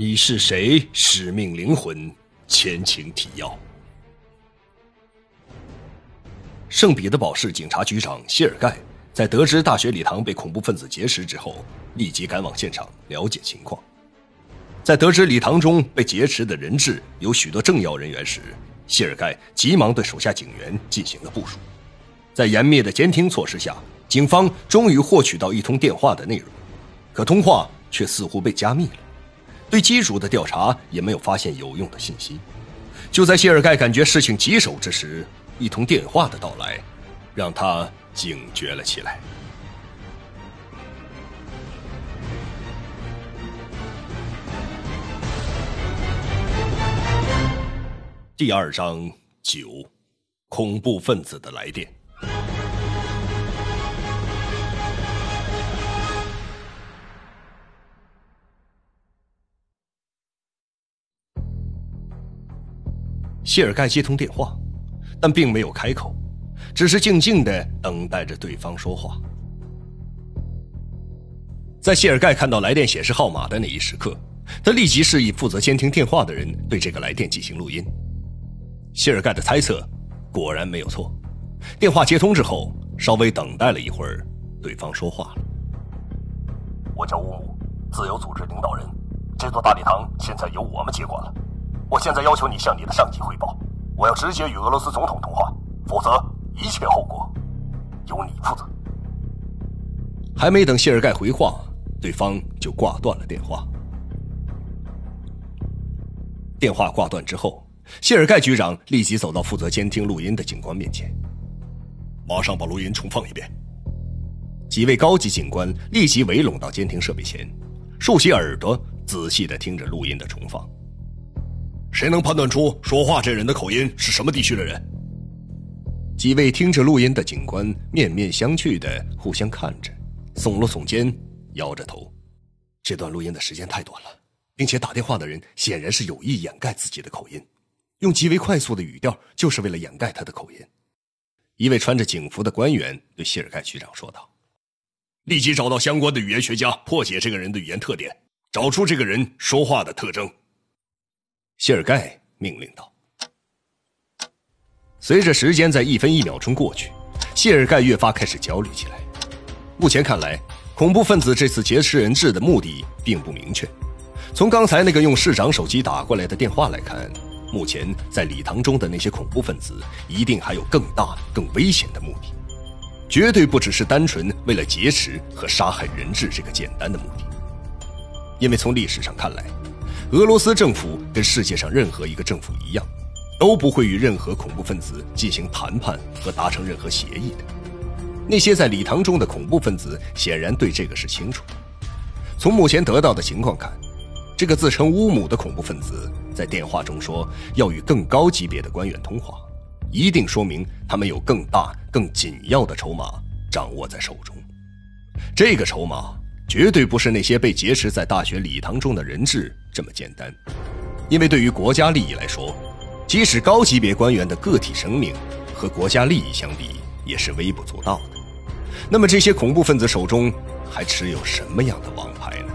你是谁？使命灵魂，前情提要。圣彼得堡市警察局长谢尔盖在得知大学礼堂被恐怖分子劫持之后，立即赶往现场了解情况。在得知礼堂中被劫持的人质有许多政要人员时，谢尔盖急忙对手下警员进行了部署。在严密的监听措施下，警方终于获取到一通电话的内容，可通话却似乎被加密了。对机主的调查也没有发现有用的信息。就在谢尔盖感觉事情棘手之时，一通电话的到来，让他警觉了起来。第二章九，恐怖分子的来电。谢尔盖接通电话，但并没有开口，只是静静的等待着对方说话。在谢尔盖看到来电显示号码的那一时刻，他立即示意负责监听电话的人对这个来电进行录音。谢尔盖的猜测果然没有错，电话接通之后，稍微等待了一会儿，对方说话了：“我叫乌姆，自由组织领导人，这座大礼堂现在由我们接管了。”我现在要求你向你的上级汇报，我要直接与俄罗斯总统通话，否则一切后果由你负责。还没等谢尔盖回话，对方就挂断了电话。电话挂断之后，谢尔盖局长立即走到负责监听录音的警官面前，马上把录音重放一遍。几位高级警官立即围拢到监听设备前，竖起耳朵仔细的听着录音的重放。谁能判断出说话这人的口音是什么地区的人？几位听着录音的警官面面相觑的互相看着，耸了耸肩，摇着头。这段录音的时间太短了，并且打电话的人显然是有意掩盖自己的口音，用极为快速的语调，就是为了掩盖他的口音。一位穿着警服的官员对谢尔盖局长说道：“立即找到相关的语言学家，破解这个人的语言特点，找出这个人说话的特征。”谢尔盖命令道。随着时间在一分一秒钟过去，谢尔盖越发开始焦虑起来。目前看来，恐怖分子这次劫持人质的目的并不明确。从刚才那个用市长手机打过来的电话来看，目前在礼堂中的那些恐怖分子一定还有更大、更危险的目的，绝对不只是单纯为了劫持和杀害人质这个简单的目的。因为从历史上看来。俄罗斯政府跟世界上任何一个政府一样，都不会与任何恐怖分子进行谈判和达成任何协议的。那些在礼堂中的恐怖分子显然对这个是清楚的。从目前得到的情况看，这个自称乌姆的恐怖分子在电话中说要与更高级别的官员通话，一定说明他们有更大、更紧要的筹码掌握在手中。这个筹码。绝对不是那些被劫持在大学礼堂中的人质这么简单，因为对于国家利益来说，即使高级别官员的个体生命和国家利益相比也是微不足道的。那么这些恐怖分子手中还持有什么样的王牌呢？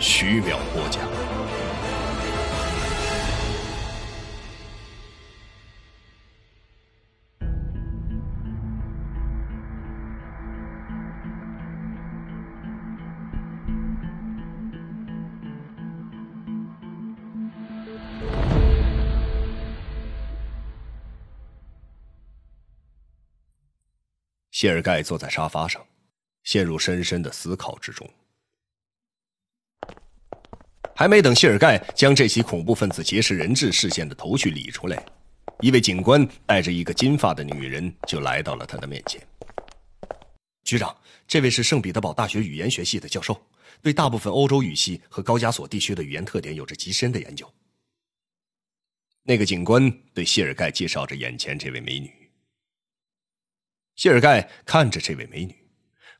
徐淼获奖。谢尔盖坐在沙发上陷入深深的思考之中。还没等谢尔盖将这起恐怖分子劫持人质事件的头绪理出来，一位警官带着一个金发的女人就来到了他的面前。局长，这位是圣彼得堡大学语言学系的教授，对大部分欧洲语系和高加索地区的语言特点有着极深的研究。那个警官对谢尔盖介绍着眼前这位美女。谢尔盖看着这位美女，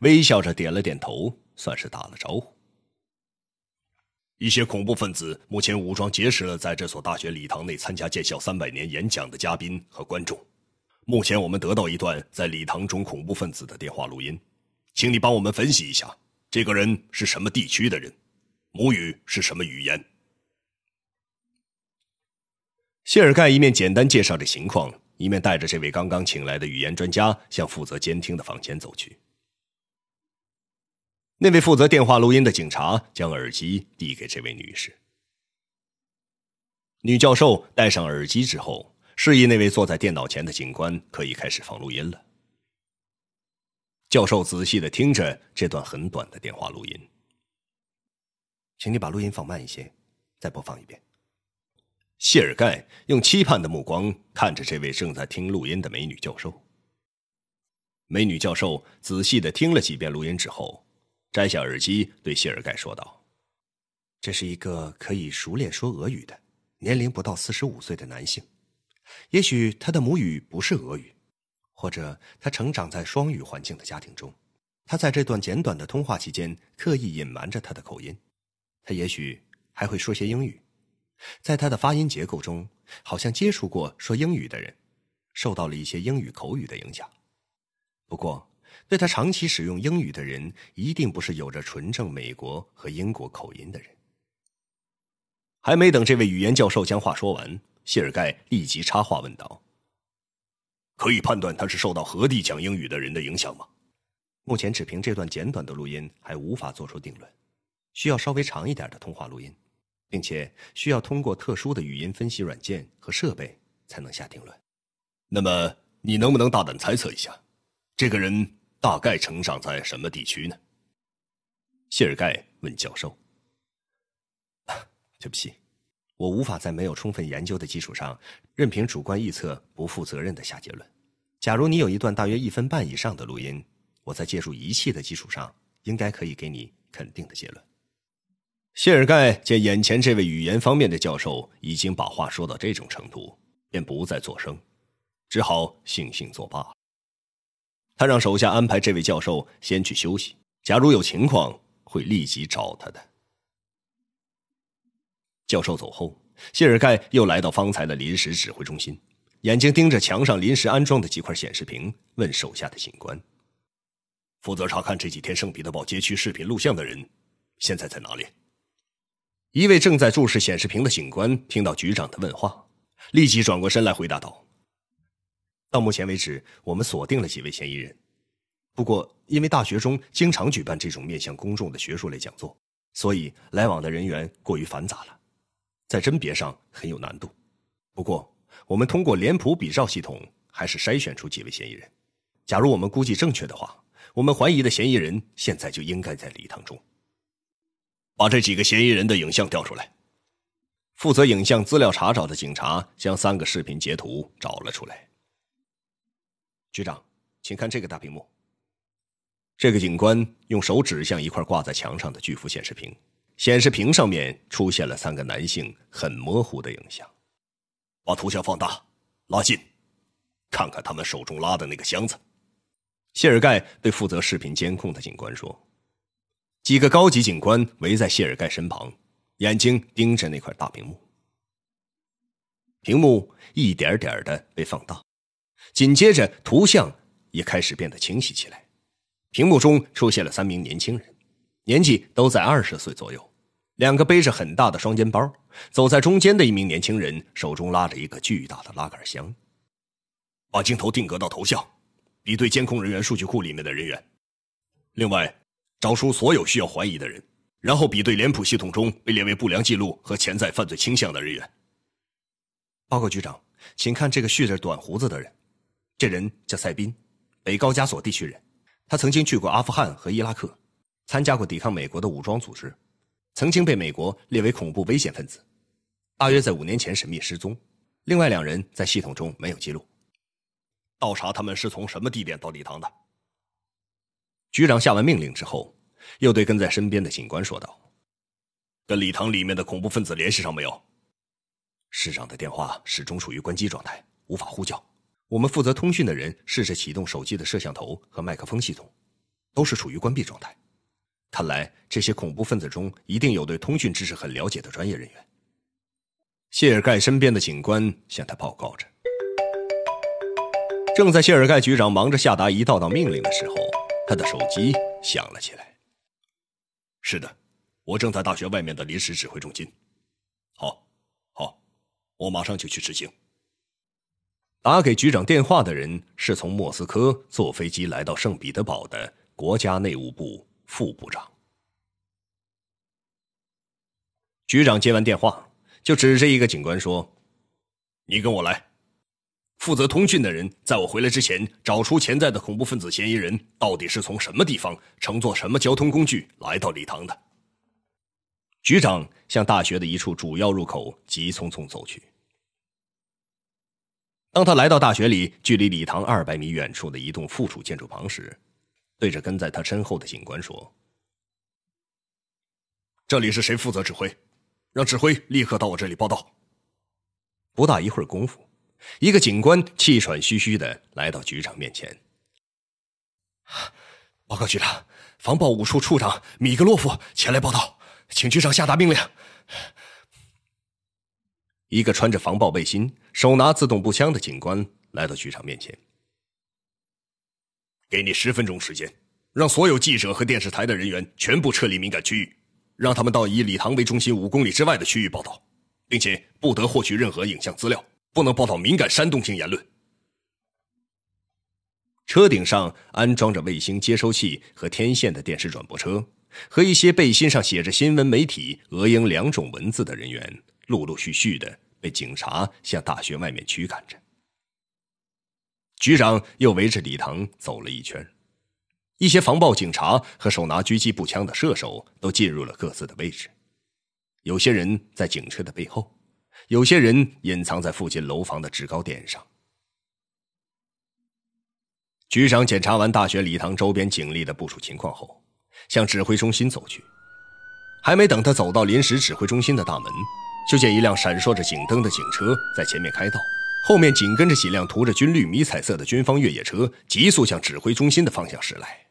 微笑着点了点头，算是打了招呼。一些恐怖分子目前武装劫持了在这所大学礼堂内参加建校三百年演讲的嘉宾和观众。目前我们得到一段在礼堂中恐怖分子的电话录音，请你帮我们分析一下，这个人是什么地区的人，母语是什么语言？谢尔盖一面简单介绍着情况，一面带着这位刚刚请来的语言专家向负责监听的房间走去。那位负责电话录音的警察将耳机递给这位女士。女教授戴上耳机之后，示意那位坐在电脑前的警官可以开始放录音了。教授仔细的听着这段很短的电话录音，请你把录音放慢一些，再播放一遍。谢尔盖用期盼的目光看着这位正在听录音的美女教授。美女教授仔细的听了几遍录音之后。摘下耳机，对谢尔盖说道：“这是一个可以熟练说俄语的、年龄不到四十五岁的男性。也许他的母语不是俄语，或者他成长在双语环境的家庭中。他在这段简短的通话期间刻意隐瞒着他的口音。他也许还会说些英语。在他的发音结构中，好像接触过说英语的人，受到了一些英语口语的影响。不过。”对他长期使用英语的人，一定不是有着纯正美国和英国口音的人。还没等这位语言教授将话说完，谢尔盖立即插话问道：“可以判断他是受到何地讲英语的人的影响吗？”目前只凭这段简短的录音还无法做出定论，需要稍微长一点的通话录音，并且需要通过特殊的语音分析软件和设备才能下定论。那么，你能不能大胆猜测一下，这个人？大概成长在什么地区呢？谢尔盖问教授。对不起，我无法在没有充分研究的基础上，任凭主观臆测、不负责任的下结论。假如你有一段大约一分半以上的录音，我在借助仪器的基础上，应该可以给你肯定的结论。谢尔盖见眼前这位语言方面的教授已经把话说到这种程度，便不再作声，只好悻悻作罢。他让手下安排这位教授先去休息，假如有情况会立即找他的。教授走后，谢尔盖又来到方才的临时指挥中心，眼睛盯着墙上临时安装的几块显示屏，问手下的警官：“负责查看这几天圣彼得堡街区视频录像的人，现在在哪里？”一位正在注视显示屏的警官听到局长的问话，立即转过身来回答道。到目前为止，我们锁定了几位嫌疑人。不过，因为大学中经常举办这种面向公众的学术类讲座，所以来往的人员过于繁杂了，在甄别上很有难度。不过，我们通过脸谱比照系统，还是筛选出几位嫌疑人。假如我们估计正确的话，我们怀疑的嫌疑人现在就应该在礼堂中。把这几个嫌疑人的影像调出来。负责影像资料查找的警察将三个视频截图找了出来。局长，请看这个大屏幕。这个警官用手指向一块挂在墙上的巨幅显示屏，显示屏上面出现了三个男性很模糊的影像。把图像放大，拉近，看看他们手中拉的那个箱子。谢尔盖对负责视频监控的警官说：“几个高级警官围在谢尔盖身旁，眼睛盯着那块大屏幕。屏幕一点点的被放大。”紧接着，图像也开始变得清晰起来。屏幕中出现了三名年轻人，年纪都在二十岁左右，两个背着很大的双肩包。走在中间的一名年轻人手中拉着一个巨大的拉杆箱。把镜头定格到头像，比对监控人员数据库里面的人员。另外，找出所有需要怀疑的人，然后比对脸谱系统中被列为不良记录和潜在犯罪倾向的人员。报告局长，请看这个蓄着短胡子的人。这人叫塞宾，北高加索地区人。他曾经去过阿富汗和伊拉克，参加过抵抗美国的武装组织，曾经被美国列为恐怖危险分子。大约在五年前神秘失踪。另外两人在系统中没有记录。倒查他们是从什么地点到礼堂的。局长下完命令之后，又对跟在身边的警官说道：“跟礼堂里面的恐怖分子联系上没有？”市长的电话始终处于关机状态，无法呼叫。我们负责通讯的人试着启动手机的摄像头和麦克风系统，都是处于关闭状态。看来这些恐怖分子中一定有对通讯知识很了解的专业人员。谢尔盖身边的警官向他报告着。正在谢尔盖局长忙着下达一道道命令的时候，他的手机响了起来。是的，我正在大学外面的临时指挥中心。好，好，我马上就去执行。打给局长电话的人是从莫斯科坐飞机来到圣彼得堡的国家内务部副部长。局长接完电话，就指着一个警官说：“你跟我来，负责通讯的人在我回来之前找出潜在的恐怖分子嫌疑人到底是从什么地方乘坐什么交通工具来到礼堂的。”局长向大学的一处主要入口急匆匆走去。当他来到大学里距离礼堂二百米远处的一栋附属建筑旁时，对着跟在他身后的警官说：“这里是谁负责指挥？让指挥立刻到我这里报道。”不大一会儿功夫，一个警官气喘吁吁的来到局长面前：“报告局长，防暴五处处长米格洛夫前来报道，请局长下达命令。”一个穿着防暴背心、手拿自动步枪的警官来到局长面前。给你十分钟时间，让所有记者和电视台的人员全部撤离敏感区域，让他们到以礼堂为中心五公里之外的区域报道，并且不得获取任何影像资料，不能报道敏感煽动性言论。车顶上安装着卫星接收器和天线的电视转播车，和一些背心上写着“新闻媒体”“俄英”两种文字的人员。陆陆续续的被警察向大学外面驱赶着。局长又围着礼堂走了一圈，一些防暴警察和手拿狙击步枪的射手都进入了各自的位置，有些人在警车的背后，有些人隐藏在附近楼房的制高点上。局长检查完大学礼堂周边警力的部署情况后，向指挥中心走去，还没等他走到临时指挥中心的大门。就见一辆闪烁着警灯的警车在前面开道，后面紧跟着几辆涂着军绿迷彩色的军方越野车，急速向指挥中心的方向驶来。